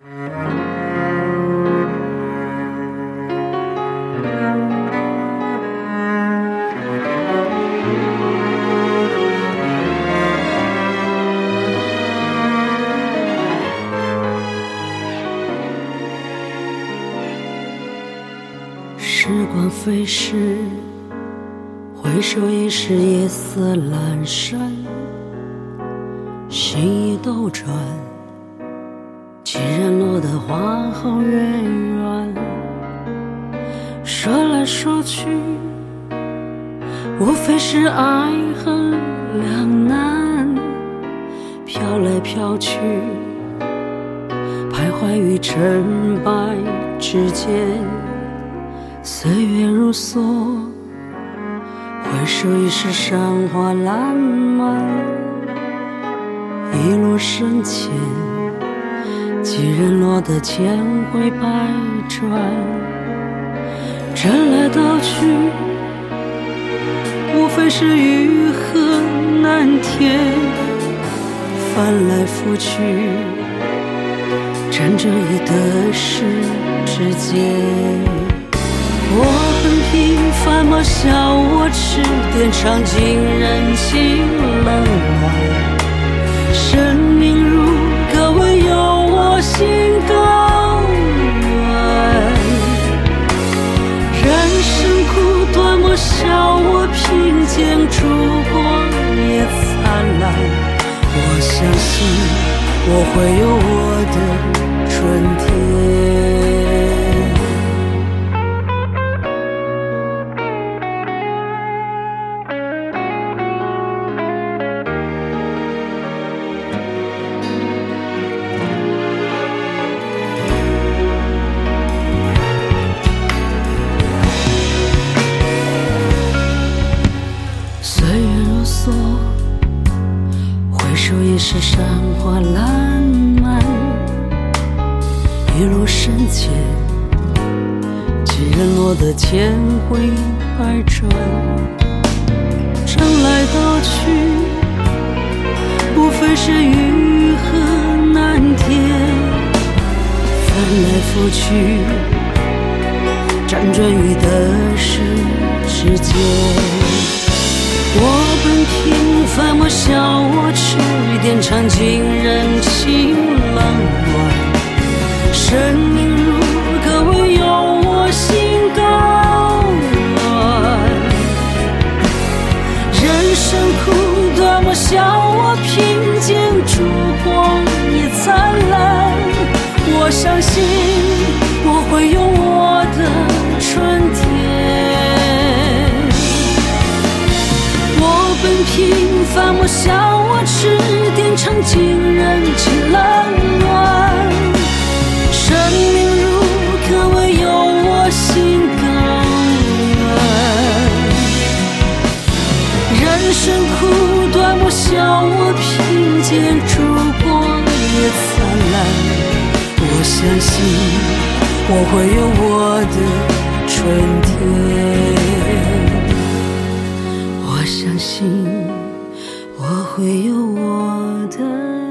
时光飞逝，回首已是夜色阑珊，心已斗转，的花好月圆。说来说去，无非是爱恨两难，飘来飘去，徘徊于成败之间。岁月如梭，回首已是山花烂漫。一路深浅，几人落得千回百转。争来斗去，无非是欲壑难填。翻来覆去，战争与得失之间。我很平凡吗？笑我痴癫，尝尽人情烛光也灿烂。我相信，我会有我的春天。是山花烂漫，一路深浅，几人落得千回百转。争来斗去，无非是欲壑难填。翻来覆去，辗转于得失之间。我本平凡，莫笑我痴癫，尝尽人情冷暖。生命如歌，唯有我心高远。人生苦短，莫笑我贫贱，烛光也灿烂。我相信，我会有我的平凡，莫笑我痴癫，尝尽人情冷暖。生命如歌，唯有我心更暖。人生苦短，莫笑我贫贱，烛光也灿烂。我相信，我会有我的春天。我相信。我会有我的